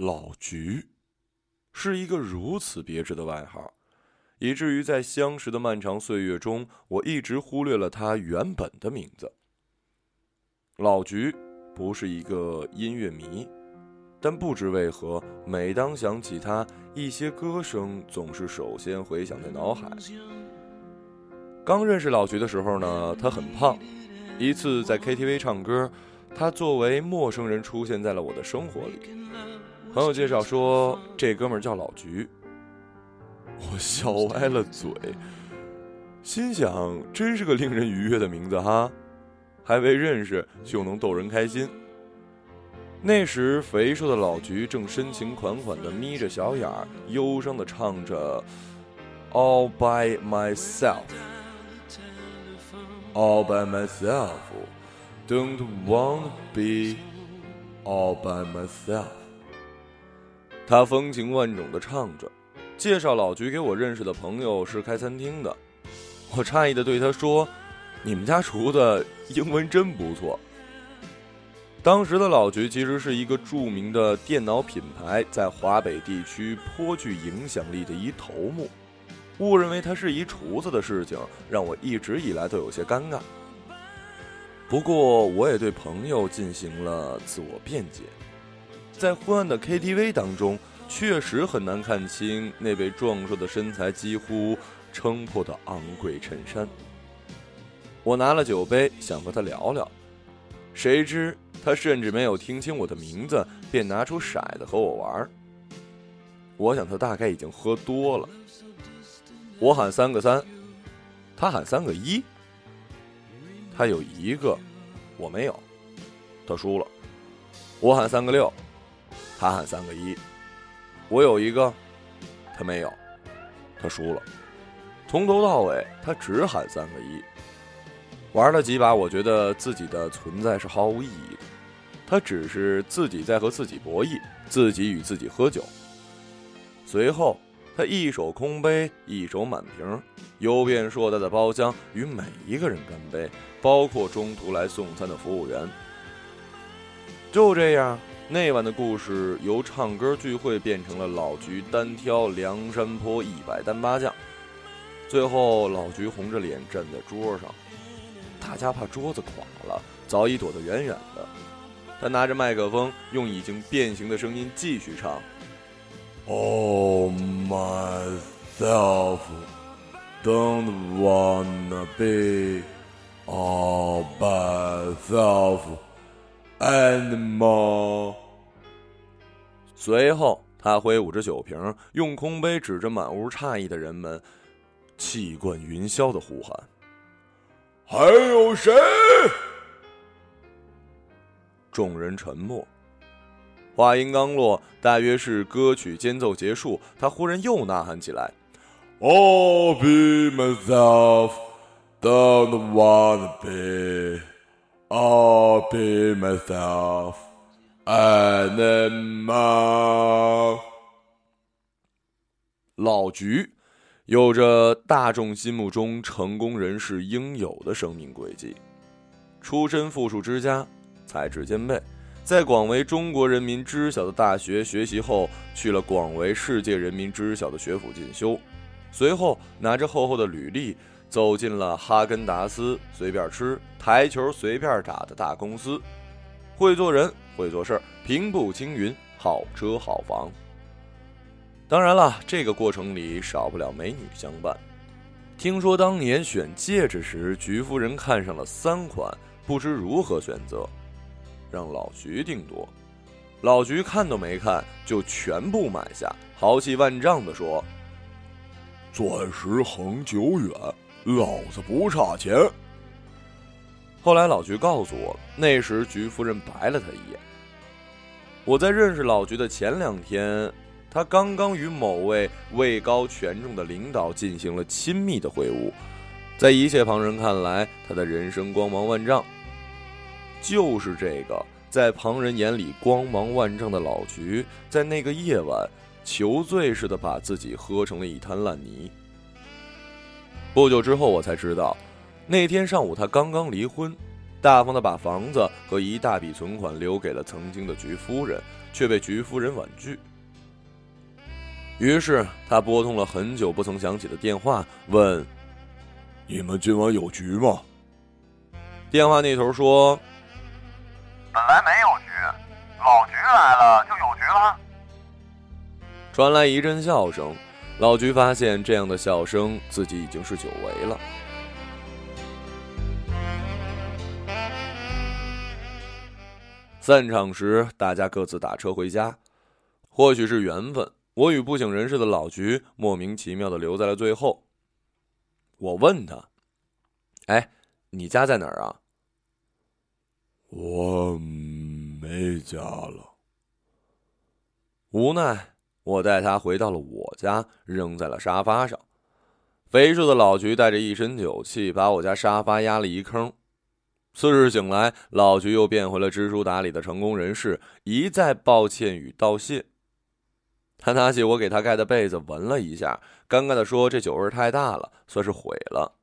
老菊，是一个如此别致的外号，以至于在相识的漫长岁月中，我一直忽略了他原本的名字。老菊不是一个音乐迷，但不知为何，每当想起他，一些歌声总是首先回响在脑海。刚认识老菊的时候呢，他很胖。一次在 KTV 唱歌，他作为陌生人出现在了我的生活里。朋友介绍说，这哥们儿叫老菊。我笑歪了嘴，心想，真是个令人愉悦的名字哈，还未认识就能逗人开心。那时，肥瘦的老菊正深情款款地眯着小眼儿，忧伤地唱着《All by Myself》。All by myself, don't want to be all by myself。他风情万种的唱着，介绍老菊给我认识的朋友是开餐厅的。我诧异的对他说：“你们家厨子英文真不错。”当时的老菊其实是一个著名的电脑品牌，在华北地区颇具影响力的一头目。误认为他是一厨子的事情，让我一直以来都有些尴尬。不过，我也对朋友进行了自我辩解。在昏暗的 KTV 当中，确实很难看清那位壮硕的身材几乎撑破的昂贵衬衫。我拿了酒杯，想和他聊聊，谁知他甚至没有听清我的名字，便拿出骰子和我玩。我想他大概已经喝多了。我喊三个三，他喊三个一。他有一个，我没有，他输了。我喊三个六，他喊三个一，我有一个，他没有，他输了。从头到尾，他只喊三个一。玩了几把，我觉得自己的存在是毫无意义的。他只是自己在和自己博弈，自己与自己喝酒。随后。他一手空杯，一手满瓶，游遍硕大的包厢，与每一个人干杯，包括中途来送餐的服务员。就这样，那晚的故事由唱歌聚会变成了老菊单挑梁山坡一百单八将。最后，老菊红着脸站在桌上，大家怕桌子垮了，早已躲得远远的。他拿着麦克风，用已经变形的声音继续唱。All myself don't wanna be all by self anymore。随后，他挥舞着酒瓶，用空杯指着满屋诧异的人们，气贯云霄的呼喊：“还有谁？”众人沉默。话音刚落，大约是歌曲间奏结束，他忽然又呐喊起来：“All be myself, don't wanna be. I'll be myself, anymore.” 老菊有着大众心目中成功人士应有的生命轨迹，出身富庶之家，才智兼备。在广为中国人民知晓的大学学习后，去了广为世界人民知晓的学府进修，随后拿着厚厚的履历，走进了哈根达斯随便吃、台球随便打的大公司，会做人，会做事，平步青云，好车好房。当然了，这个过程里少不了美女相伴。听说当年选戒指时，菊夫人看上了三款，不知如何选择。让老菊定夺，老菊看都没看就全部买下，豪气万丈的说：“钻石恒久远，老子不差钱。”后来老菊告诉我，那时菊夫人白了他一眼。我在认识老菊的前两天，他刚刚与某位位高权重的领导进行了亲密的会晤，在一切旁人看来，他的人生光芒万丈。就是这个，在旁人眼里光芒万丈的老菊，在那个夜晚，求醉似的把自己喝成了一滩烂泥。不久之后，我才知道，那天上午他刚刚离婚，大方的把房子和一大笔存款留给了曾经的菊夫人，却被菊夫人婉拒。于是他拨通了很久不曾响起的电话，问：“你们今晚有局吗？”电话那头说：“本来没有局，老菊来了就有局了。”传来一阵笑声，老菊发现这样的笑声自己已经是久违了。散场时，大家各自打车回家。或许是缘分，我与不省人事的老菊莫名其妙的留在了最后。我问他：“哎，你家在哪儿啊？”我没家了。无奈，我带他回到了我家，扔在了沙发上。肥硕的老菊带着一身酒气，把我家沙发压了一坑。次日醒来，老菊又变回了知书达理的成功人士，一再抱歉与道谢。他拿起我给他盖的被子闻了一下，尴尬的说：“这酒味太大了，算是毁了。”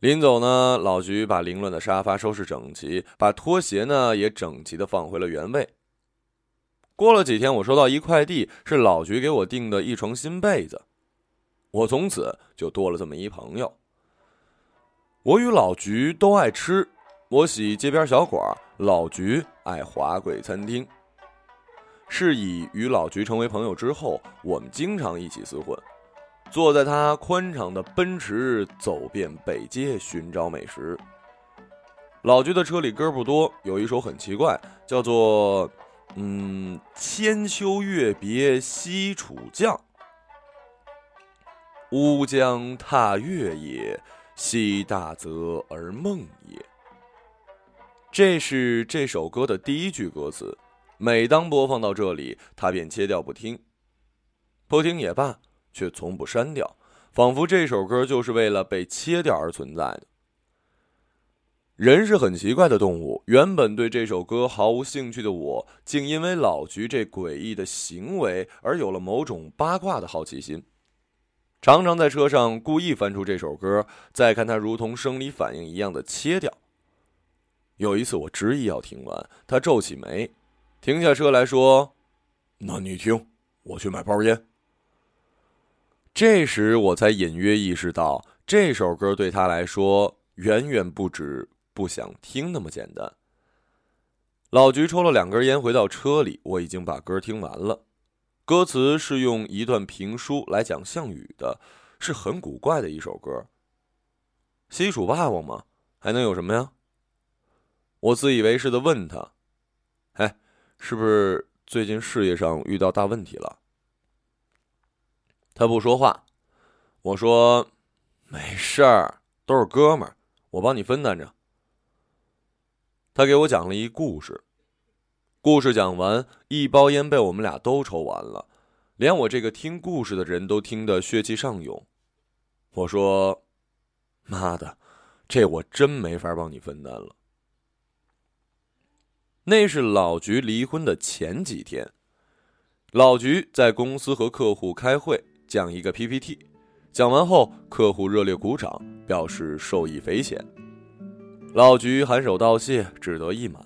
临走呢，老菊把凌乱的沙发收拾整齐，把拖鞋呢也整齐的放回了原位。过了几天，我收到一快递，是老菊给我订的一床新被子，我从此就多了这么一朋友。我与老菊都爱吃。我喜街边小馆，老菊爱华贵餐厅。是以与老菊成为朋友之后，我们经常一起厮混，坐在他宽敞的奔驰，走遍北街寻找美食。老菊的车里歌不多，有一首很奇怪，叫做“嗯，千秋月别西楚将，乌江踏月也，西大泽而梦也。”这是这首歌的第一句歌词，每当播放到这里，他便切掉不听。不听也罢，却从不删掉，仿佛这首歌就是为了被切掉而存在的。人是很奇怪的动物，原本对这首歌毫无兴趣的我，竟因为老菊这诡异的行为而有了某种八卦的好奇心，常常在车上故意翻出这首歌，再看它如同生理反应一样的切掉。有一次，我执意要听完，他皱起眉，停下车来说：“那你听，我去买包烟。”这时，我才隐约意识到，这首歌对他来说远远不止不想听那么简单。老菊抽了两根烟，回到车里，我已经把歌听完了。歌词是用一段评书来讲项羽的，是很古怪的一首歌。西楚霸王嘛，还能有什么呀？我自以为是的问他：“哎，是不是最近事业上遇到大问题了？”他不说话。我说：“没事儿，都是哥们儿，我帮你分担着。”他给我讲了一故事。故事讲完，一包烟被我们俩都抽完了，连我这个听故事的人都听得血气上涌。我说：“妈的，这我真没法帮你分担了。”那是老菊离婚的前几天，老菊在公司和客户开会，讲一个 PPT，讲完后，客户热烈鼓掌，表示受益匪浅。老菊颔首道谢，志得意满。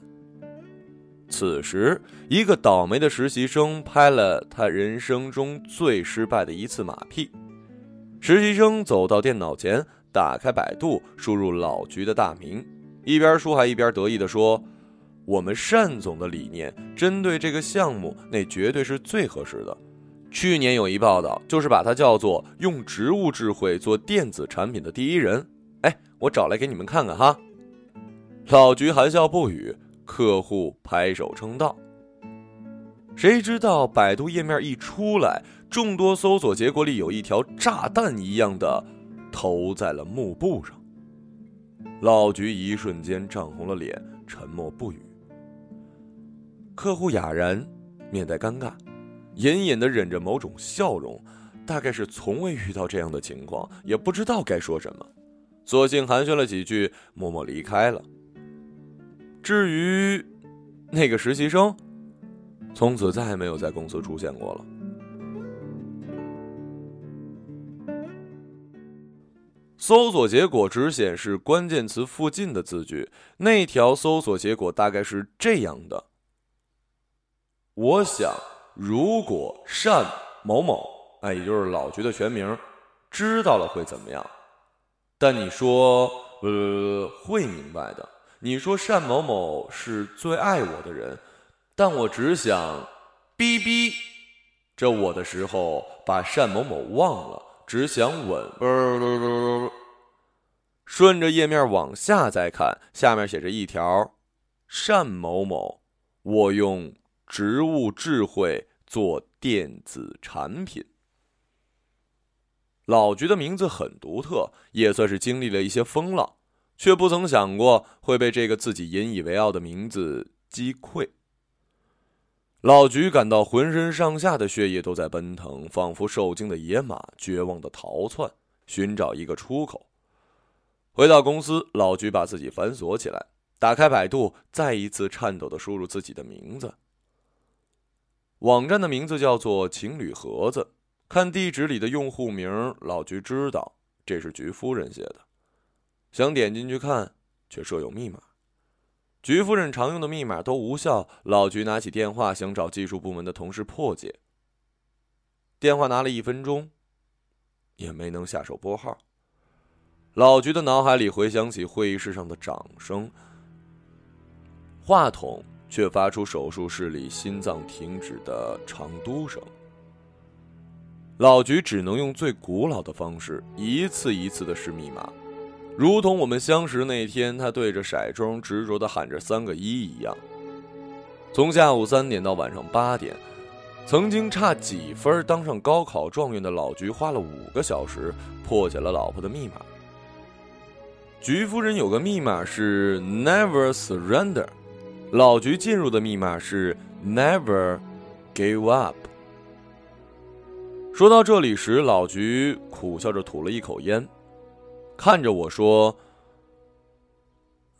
此时，一个倒霉的实习生拍了他人生中最失败的一次马屁。实习生走到电脑前，打开百度，输入老菊的大名，一边输还一边得意地说。我们单总的理念，针对这个项目，那绝对是最合适的。去年有一报道，就是把它叫做“用植物智慧做电子产品的第一人”。哎，我找来给你们看看哈。老菊含笑不语，客户拍手称道。谁知道百度页面一出来，众多搜索结果里有一条炸弹一样的投在了幕布上。老菊一瞬间涨红了脸，沉默不语。客户哑然，面带尴尬，隐隐的忍着某种笑容，大概是从未遇到这样的情况，也不知道该说什么，索性寒暄了几句，默默离开了。至于那个实习生，从此再也没有在公司出现过了。搜索结果只显示关键词附近的字句，那条搜索结果大概是这样的。我想，如果单某某，哎，也就是老局的全名，知道了会怎么样？但你说，呃，会明白的。你说单某某是最爱我的人，但我只想，逼逼，着我的时候把单某某忘了，只想吻。顺着页面往下再看，下面写着一条：单某某，我用植物智慧做电子产品。老菊的名字很独特，也算是经历了一些风浪。却不曾想过会被这个自己引以为傲的名字击溃。老菊感到浑身上下的血液都在奔腾，仿佛受惊的野马，绝望的逃窜，寻找一个出口。回到公司，老菊把自己反锁起来，打开百度，再一次颤抖的输入自己的名字。网站的名字叫做“情侣盒子”，看地址里的用户名，老菊知道这是菊夫人写的。想点进去看，却设有密码。菊夫人常用的密码都无效。老菊拿起电话，想找技术部门的同事破解。电话拿了一分钟，也没能下手拨号。老菊的脑海里回想起会议室上的掌声，话筒却发出手术室里心脏停止的长嘟声。老菊只能用最古老的方式，一次一次的试密码。如同我们相识那天，他对着骰盅执着的喊着三个一一样。从下午三点到晚上八点，曾经差几分当上高考状元的老菊，花了五个小时破解了老婆的密码。菊夫人有个密码是 Never Surrender，老菊进入的密码是 Never Give Up。说到这里时，老菊苦笑着吐了一口烟。看着我说：“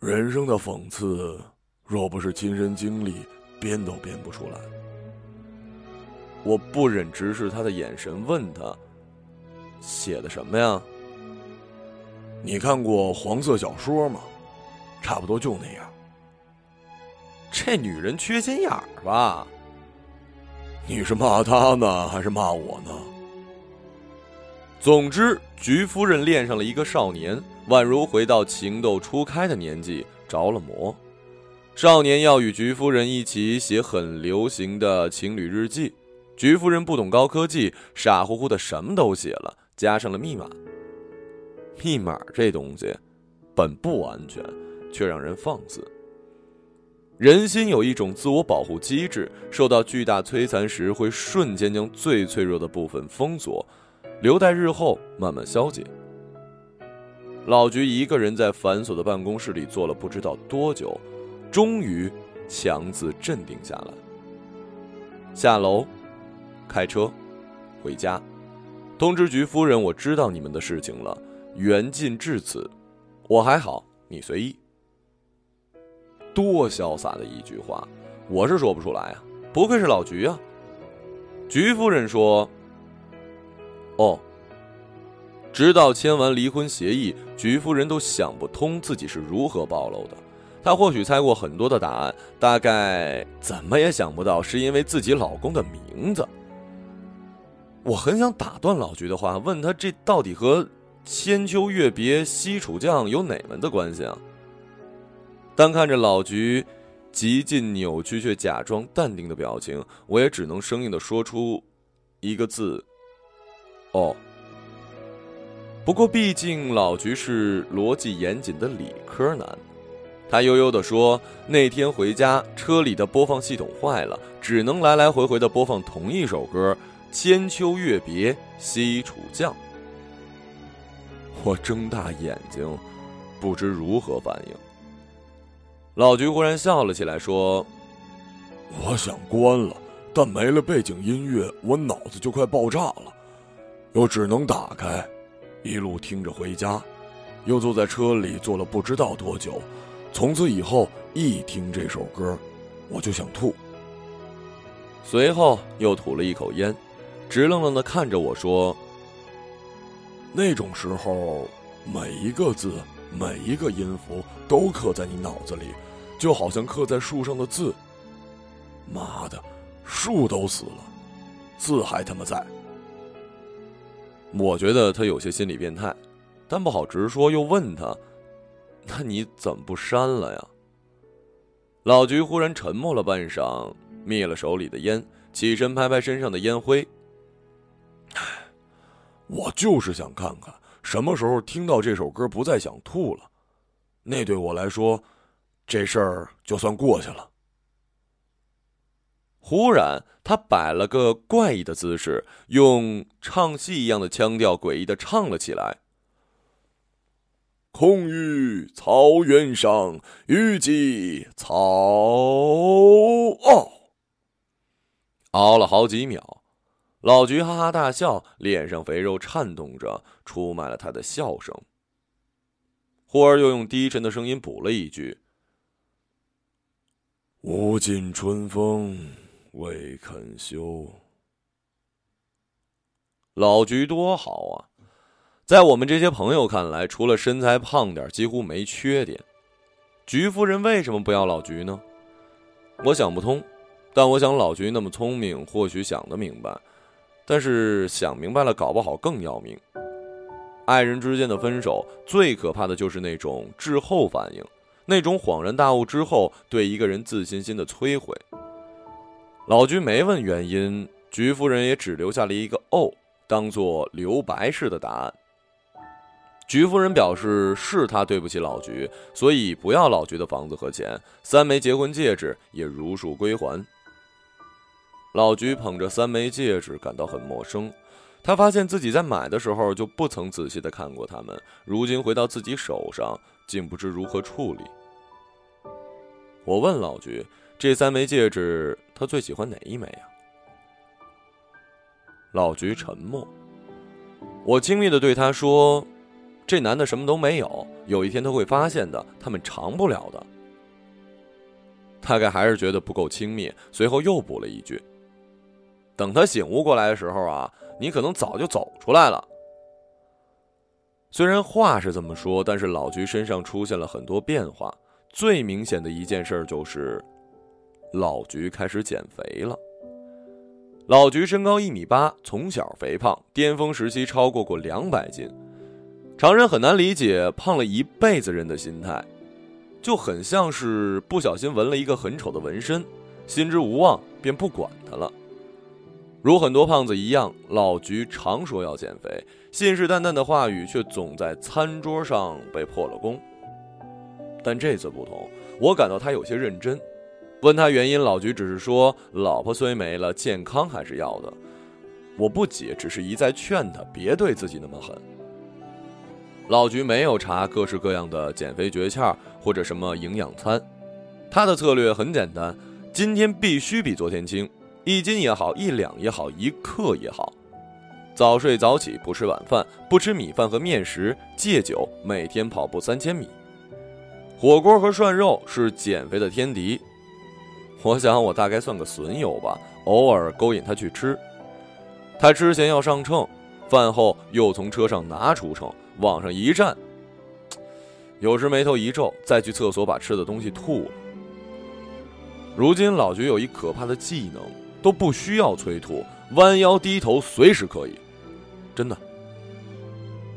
人生的讽刺，若不是亲身经历，编都编不出来。”我不忍直视他的眼神，问他：“写的什么呀？”你看过黄色小说吗？差不多就那样。这女人缺心眼儿吧？你是骂她呢，还是骂我呢？总之，菊夫人恋上了一个少年，宛如回到情窦初开的年纪，着了魔。少年要与菊夫人一起写很流行的情侣日记，菊夫人不懂高科技，傻乎乎的什么都写了，加上了密码。密码这东西，本不安全，却让人放肆。人心有一种自我保护机制，受到巨大摧残时，会瞬间将最脆弱的部分封锁。留待日后慢慢消解。老菊一个人在繁琐的办公室里坐了不知道多久，终于强自镇定下来。下楼，开车，回家，通知菊夫人，我知道你们的事情了，缘尽至此，我还好，你随意。多潇洒的一句话，我是说不出来啊！不愧是老菊啊。菊夫人说。哦，直到签完离婚协议，菊夫人都想不通自己是如何暴露的。她或许猜过很多的答案，大概怎么也想不到是因为自己老公的名字。我很想打断老菊的话，问他这到底和千秋月别西楚将有哪门子关系啊？但看着老菊极尽扭曲却假装淡定的表情，我也只能生硬的说出一个字。哦，不过毕竟老菊是逻辑严谨的理科男，他悠悠地说：“那天回家，车里的播放系统坏了，只能来来回回的播放同一首歌，《千秋月别西楚将》。”我睁大眼睛，不知如何反应。老菊忽然笑了起来，说：“我想关了，但没了背景音乐，我脑子就快爆炸了。”又只能打开，一路听着回家，又坐在车里坐了不知道多久。从此以后，一听这首歌，我就想吐。随后又吐了一口烟，直愣愣的看着我说：“那种时候，每一个字，每一个音符都刻在你脑子里，就好像刻在树上的字。妈的，树都死了，字还他妈在。我觉得他有些心理变态，但不好直说，又问他：“那你怎么不删了呀？”老菊忽然沉默了半晌，灭了手里的烟，起身拍拍身上的烟灰：“我就是想看看什么时候听到这首歌不再想吐了，那对我来说，这事儿就算过去了。”忽然，他摆了个怪异的姿势，用唱戏一样的腔调，诡异的唱了起来：“空余草原上，虞姬草坳。”熬了好几秒，老菊哈哈大笑，脸上肥肉颤动着，出卖了他的笑声。忽而又用低沉的声音补了一句：“无尽春风。”未肯休。老菊多好啊，在我们这些朋友看来，除了身材胖点，几乎没缺点。菊夫人为什么不要老菊呢？我想不通，但我想老菊那么聪明，或许想得明白。但是想明白了，搞不好更要命。爱人之间的分手，最可怕的就是那种滞后反应，那种恍然大悟之后对一个人自信心的摧毁。老菊没问原因，菊夫人也只留下了一个“哦”，当做留白式的答案。菊夫人表示是她对不起老菊，所以不要老菊的房子和钱，三枚结婚戒指也如数归还。老菊捧着三枚戒指，感到很陌生。他发现自己在买的时候就不曾仔细的看过它们，如今回到自己手上，竟不知如何处理。我问老菊。这三枚戒指，他最喜欢哪一枚啊？老菊沉默。我轻蔑的对他说：“这男的什么都没有，有一天他会发现的，他们长不了的。”大概还是觉得不够轻蔑，随后又补了一句：“等他醒悟过来的时候啊，你可能早就走出来了。”虽然话是这么说，但是老菊身上出现了很多变化，最明显的一件事就是。老菊开始减肥了。老菊身高一米八，从小肥胖，巅峰时期超过过两百斤。常人很难理解胖了一辈子人的心态，就很像是不小心纹了一个很丑的纹身，心之无望便不管它了。如很多胖子一样，老菊常说要减肥，信誓旦旦的话语却总在餐桌上被破了功。但这次不同，我感到他有些认真。问他原因，老菊只是说：“老婆虽没了，健康还是要的。”我不解，只是一再劝他别对自己那么狠。老菊没有查各式各样的减肥诀窍或者什么营养餐，他的策略很简单：今天必须比昨天轻，一斤也好，一两也好，一克也好。早睡早起，不吃晚饭，不吃米饭和面食，戒酒，每天跑步三千米。火锅和涮肉是减肥的天敌。我想，我大概算个损友吧，偶尔勾引他去吃。他之前要上秤，饭后又从车上拿出秤，往上一站。有时眉头一皱，再去厕所把吃的东西吐了。如今老菊有一可怕的技能，都不需要催吐，弯腰低头随时可以。真的，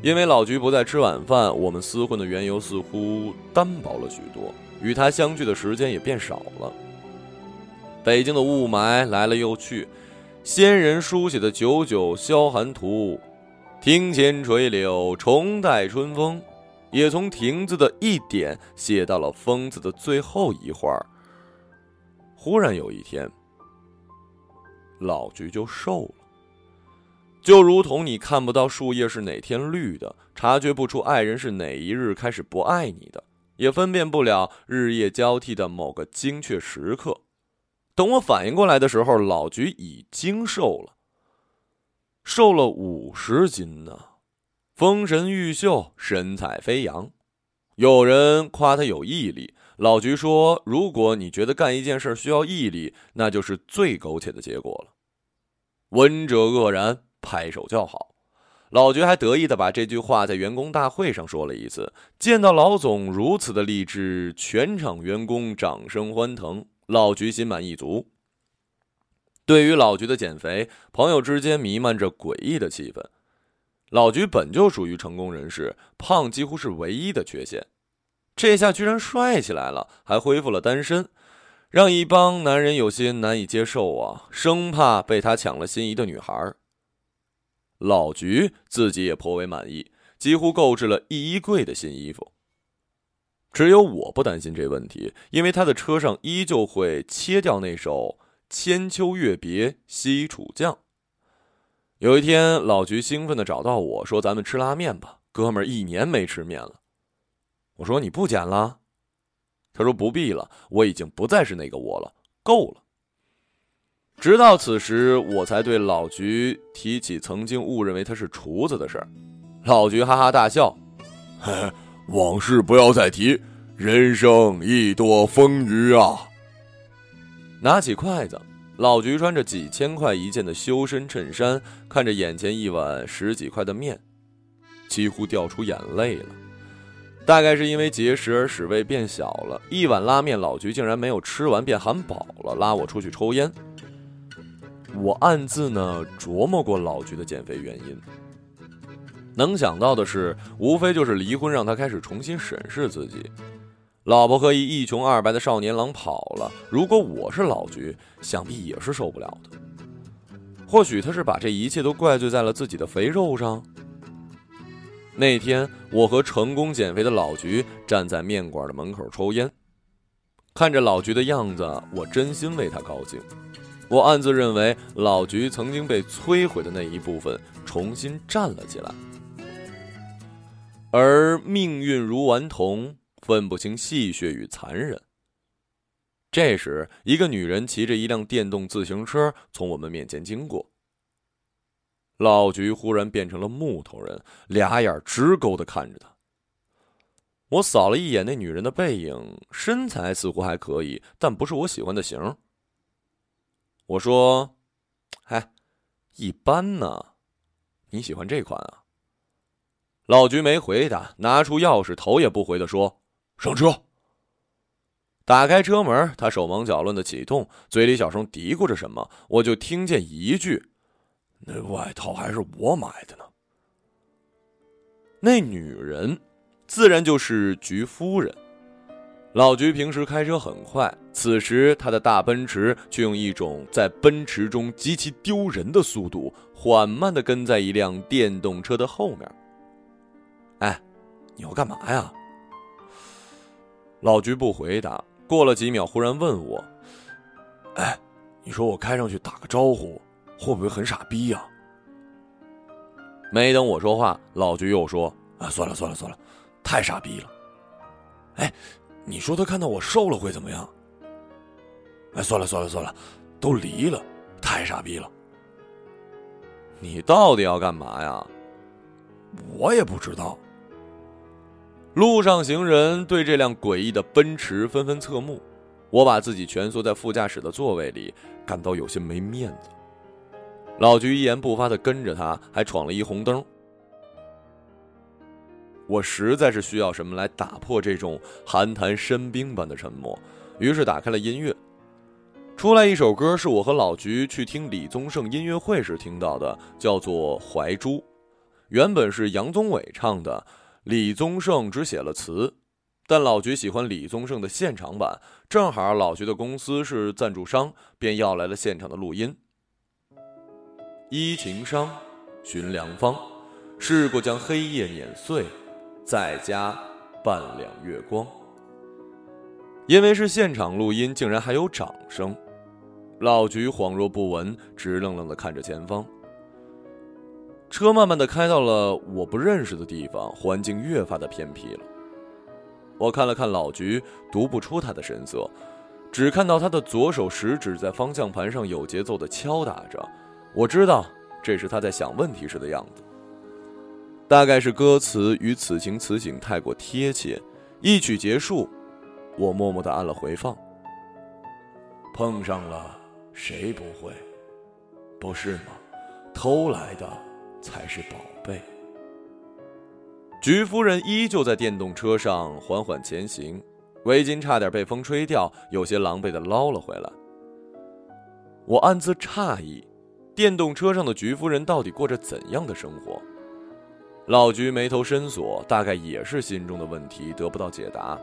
因为老菊不再吃晚饭，我们厮混的缘由似乎单薄了许多，与他相聚的时间也变少了。北京的雾霾来了又去，先人书写的“九九消寒图”，庭前垂柳，重待春风，也从“亭”子的一点写到了“风”子的最后一画。忽然有一天，老菊就瘦了，就如同你看不到树叶是哪天绿的，察觉不出爱人是哪一日开始不爱你的，也分辨不了日夜交替的某个精确时刻。等我反应过来的时候，老菊已经瘦了，瘦了五十斤呢，丰神玉秀，神采飞扬。有人夸他有毅力，老菊说：“如果你觉得干一件事需要毅力，那就是最苟且的结果了。”闻者愕然，拍手叫好。老菊还得意的把这句话在员工大会上说了一次。见到老总如此的励志，全场员工掌声欢腾。老菊心满意足。对于老菊的减肥，朋友之间弥漫着诡异的气氛。老菊本就属于成功人士，胖几乎是唯一的缺陷，这下居然帅起来了，还恢复了单身，让一帮男人有些难以接受啊，生怕被他抢了心仪的女孩。老菊自己也颇为满意，几乎购置了一衣柜的新衣服。只有我不担心这问题，因为他的车上依旧会切掉那首《千秋月别西楚将》。有一天，老菊兴奋地找到我说：“咱们吃拉面吧，哥们儿一年没吃面了。”我说：“你不减了？”他说：“不必了，我已经不再是那个我了，够了。”直到此时，我才对老菊提起曾经误认为他是厨子的事儿。老菊哈哈大笑：“嘿嘿。”往事不要再提，人生亦多风雨啊！拿起筷子，老菊穿着几千块一件的修身衬衫，看着眼前一碗十几块的面，几乎掉出眼泪了。大概是因为节食而使胃变小了，一碗拉面，老菊竟然没有吃完便喊饱了，拉我出去抽烟。我暗自呢琢磨过老菊的减肥原因。能想到的是，无非就是离婚让他开始重新审视自己。老婆和一穷二白的少年郎跑了，如果我是老菊，想必也是受不了的。或许他是把这一切都怪罪在了自己的肥肉上。那天，我和成功减肥的老菊站在面馆的门口抽烟，看着老菊的样子，我真心为他高兴。我暗自认为，老菊曾经被摧毁的那一部分重新站了起来。而命运如顽童，分不清戏谑与残忍。这时，一个女人骑着一辆电动自行车从我们面前经过。老菊忽然变成了木头人，俩眼直勾的看着他。我扫了一眼那女人的背影，身材似乎还可以，但不是我喜欢的型。我说：“嗨，一般呢，你喜欢这款啊？”老菊没回答，拿出钥匙，头也不回的说：“上车。”打开车门，他手忙脚乱的启动，嘴里小声嘀咕着什么，我就听见一句：“那外套还是我买的呢。”那女人，自然就是菊夫人。老菊平时开车很快，此时他的大奔驰却用一种在奔驰中极其丢人的速度，缓慢的跟在一辆电动车的后面。哎，你要干嘛呀？老菊不回答。过了几秒，忽然问我：“哎，你说我开上去打个招呼，会不会很傻逼呀？”没等我说话，老菊又说：“啊，算了算了算了，太傻逼了。哎，你说他看到我瘦了会怎么样？哎，算了算了算了，都离了，太傻逼了。你到底要干嘛呀？我也不知道。”路上行人对这辆诡异的奔驰纷纷侧目，我把自己蜷缩在副驾驶的座位里，感到有些没面子。老菊一言不发的跟着他，还闯了一红灯。我实在是需要什么来打破这种寒潭深冰般的沉默，于是打开了音乐。出来一首歌，是我和老菊去听李宗盛音乐会时听到的，叫做《怀珠》，原本是杨宗纬唱的。李宗盛只写了词，但老菊喜欢李宗盛的现场版，正好老菊的公司是赞助商，便要来了现场的录音。依情伤，寻良方，试过将黑夜碾碎，再加半两月光。因为是现场录音，竟然还有掌声，老菊恍若不闻，直愣愣的看着前方。车慢慢的开到了我不认识的地方，环境越发的偏僻了。我看了看老菊，读不出他的神色，只看到他的左手食指在方向盘上有节奏的敲打着。我知道这是他在想问题时的样子。大概是歌词与此情此景太过贴切，一曲结束，我默默的按了回放。碰上了谁不会？不是吗？偷来的。才是宝贝。菊夫人依旧在电动车上缓缓前行，围巾差点被风吹掉，有些狼狈的捞了回来。我暗自诧异，电动车上的菊夫人到底过着怎样的生活？老菊眉头深锁，大概也是心中的问题得不到解答。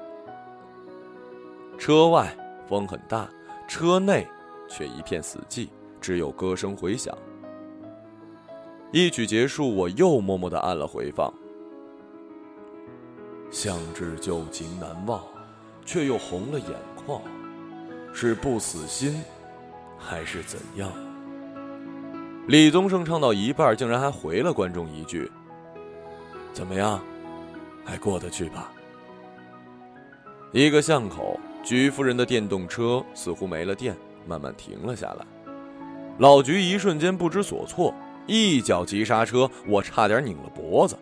车外风很大，车内却一片死寂，只有歌声回响。一曲结束，我又默默的按了回放。相知旧情难忘，却又红了眼眶，是不死心，还是怎样？李宗盛唱到一半，竟然还回了观众一句：“怎么样，还过得去吧？”一个巷口，菊夫人的电动车似乎没了电，慢慢停了下来。老菊一瞬间不知所措，一脚急刹车，我差点拧了脖子。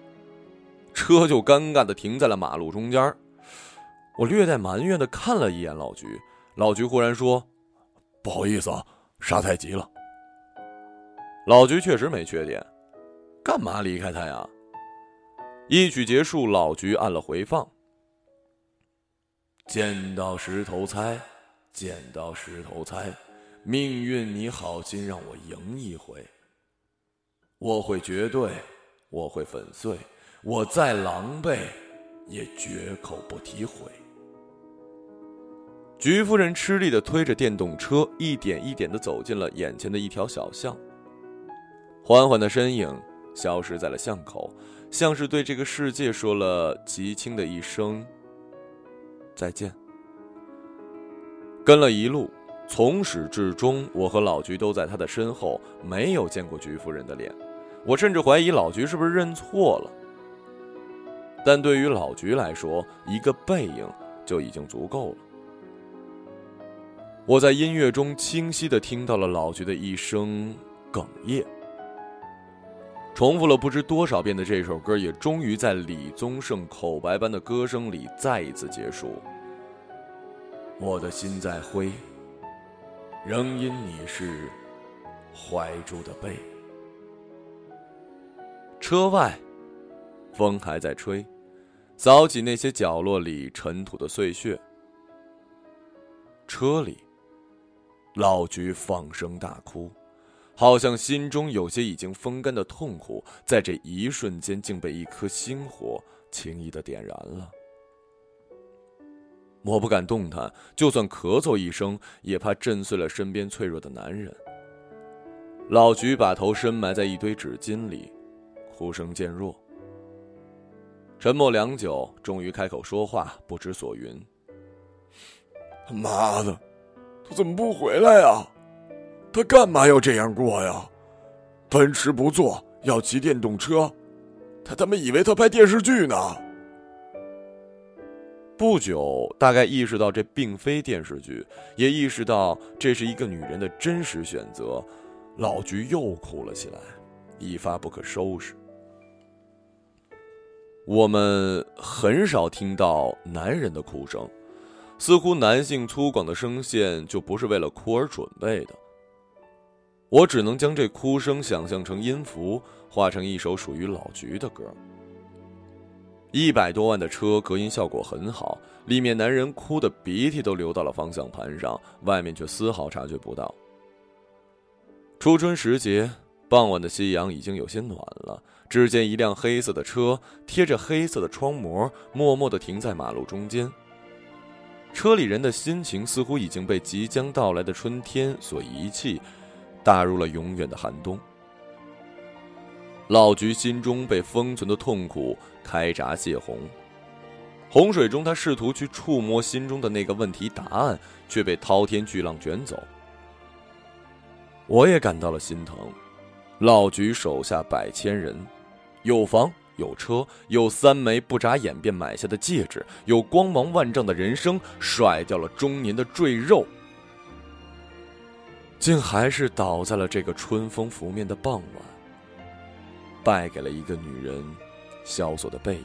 车就尴尬的停在了马路中间我略带埋怨的看了一眼老菊，老菊忽然说：“不好意思啊，刹太急了。”老菊确实没缺点，干嘛离开他呀？一曲结束，老菊按了回放。剪刀石头猜，剪刀石头猜，命运你好心让我赢一回。我会绝对，我会粉碎。我再狼狈，也绝口不提悔。菊夫人吃力的推着电动车，一点一点的走进了眼前的一条小巷。缓缓的身影消失在了巷口，像是对这个世界说了极轻的一声再见。跟了一路，从始至终，我和老菊都在他的身后，没有见过菊夫人的脸。我甚至怀疑老菊是不是认错了。但对于老菊来说，一个背影就已经足够了。我在音乐中清晰的听到了老菊的一声哽咽，重复了不知多少遍的这首歌，也终于在李宗盛口白般的歌声里再一次结束。我的心在灰，仍因你是怀中的背。车外。风还在吹，扫起那些角落里尘土的碎屑。车里，老菊放声大哭，好像心中有些已经风干的痛苦，在这一瞬间竟被一颗星火轻易的点燃了。我不敢动弹，就算咳嗽一声，也怕震碎了身边脆弱的男人。老菊把头深埋在一堆纸巾里，哭声渐弱。沉默良久，终于开口说话，不知所云。妈的，他怎么不回来呀？他干嘛要这样过呀？奔驰不坐，要骑电动车，他他妈以为他拍电视剧呢。不久，大概意识到这并非电视剧，也意识到这是一个女人的真实选择，老菊又哭了起来，一发不可收拾。我们很少听到男人的哭声，似乎男性粗犷的声线就不是为了哭而准备的。我只能将这哭声想象成音符，化成一首属于老菊的歌。一百多万的车隔音效果很好，里面男人哭的鼻涕都流到了方向盘上，外面却丝毫察觉不到。初春时节。傍晚的夕阳已经有些暖了，只见一辆黑色的车贴着黑色的窗膜，默默地停在马路中间。车里人的心情似乎已经被即将到来的春天所遗弃，踏入了永远的寒冬。老菊心中被封存的痛苦开闸泄洪，洪水中他试图去触摸心中的那个问题答案，却被滔天巨浪卷走。我也感到了心疼。老菊手下百千人，有房有车，有三枚不眨眼便买下的戒指，有光芒万丈的人生，甩掉了中年的赘肉，竟还是倒在了这个春风拂面的傍晚，败给了一个女人萧索的背影。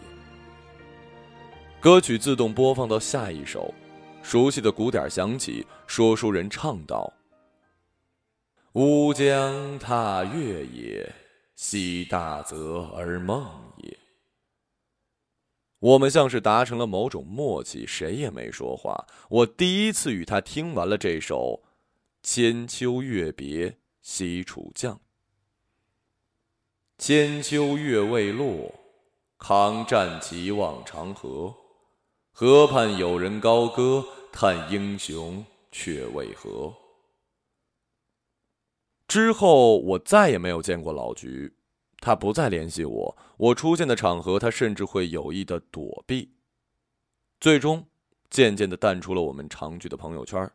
歌曲自动播放到下一首，熟悉的鼓点响起，说书人唱道。乌江踏月也，惜大泽而梦也。我们像是达成了某种默契，谁也没说话。我第一次与他听完了这首千秋月别西楚将。千秋月未落，抗战即望长河。河畔有人高歌，叹英雄却为何？之后我再也没有见过老菊，他不再联系我，我出现的场合，他甚至会有意的躲避，最终渐渐的淡出了我们常聚的朋友圈。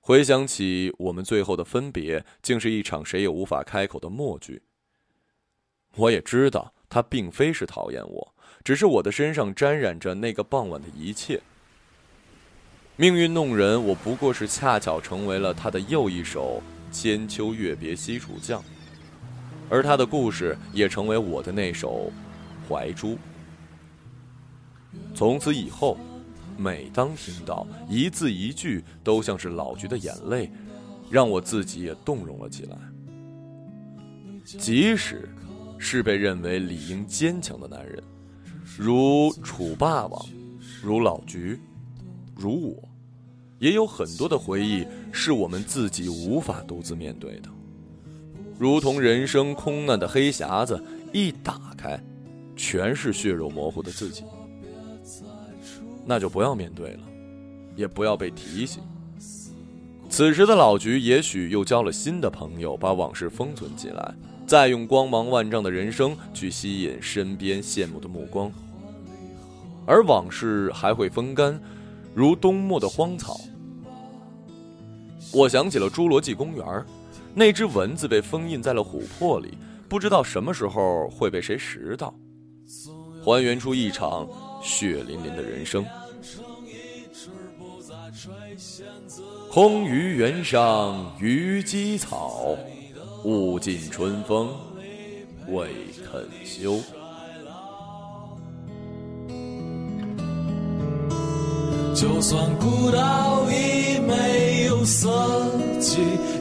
回想起我们最后的分别，竟是一场谁也无法开口的默剧。我也知道他并非是讨厌我，只是我的身上沾染着那个傍晚的一切。命运弄人，我不过是恰巧成为了他的又一首《千秋月别西楚将》，而他的故事也成为我的那首《怀珠》。从此以后，每当听到一字一句都像是老菊的眼泪，让我自己也动容了起来。即使。是被认为理应坚强的男人，如楚霸王，如老菊，如我，也有很多的回忆是我们自己无法独自面对的，如同人生空难的黑匣子，一打开，全是血肉模糊的自己，那就不要面对了，也不要被提醒。此时的老菊也许又交了新的朋友，把往事封存起来。再用光芒万丈的人生去吸引身边羡慕的目光，而往事还会风干，如冬末的荒草。我想起了侏罗纪公园，那只蚊子被封印在了琥珀里，不知道什么时候会被谁拾到，还原出一场血淋淋的人生。空余原上虞姬草。物尽春风未肯休。就算孤岛已没有色，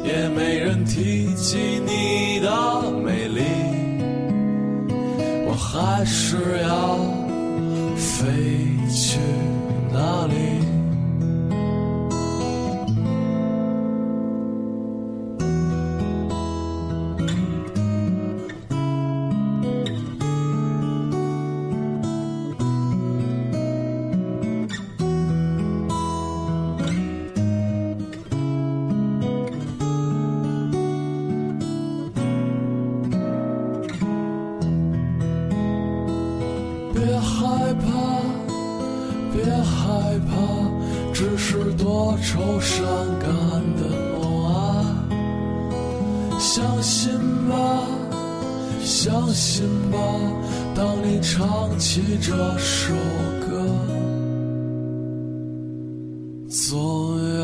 也没人提起你的美丽。我还是要飞去总有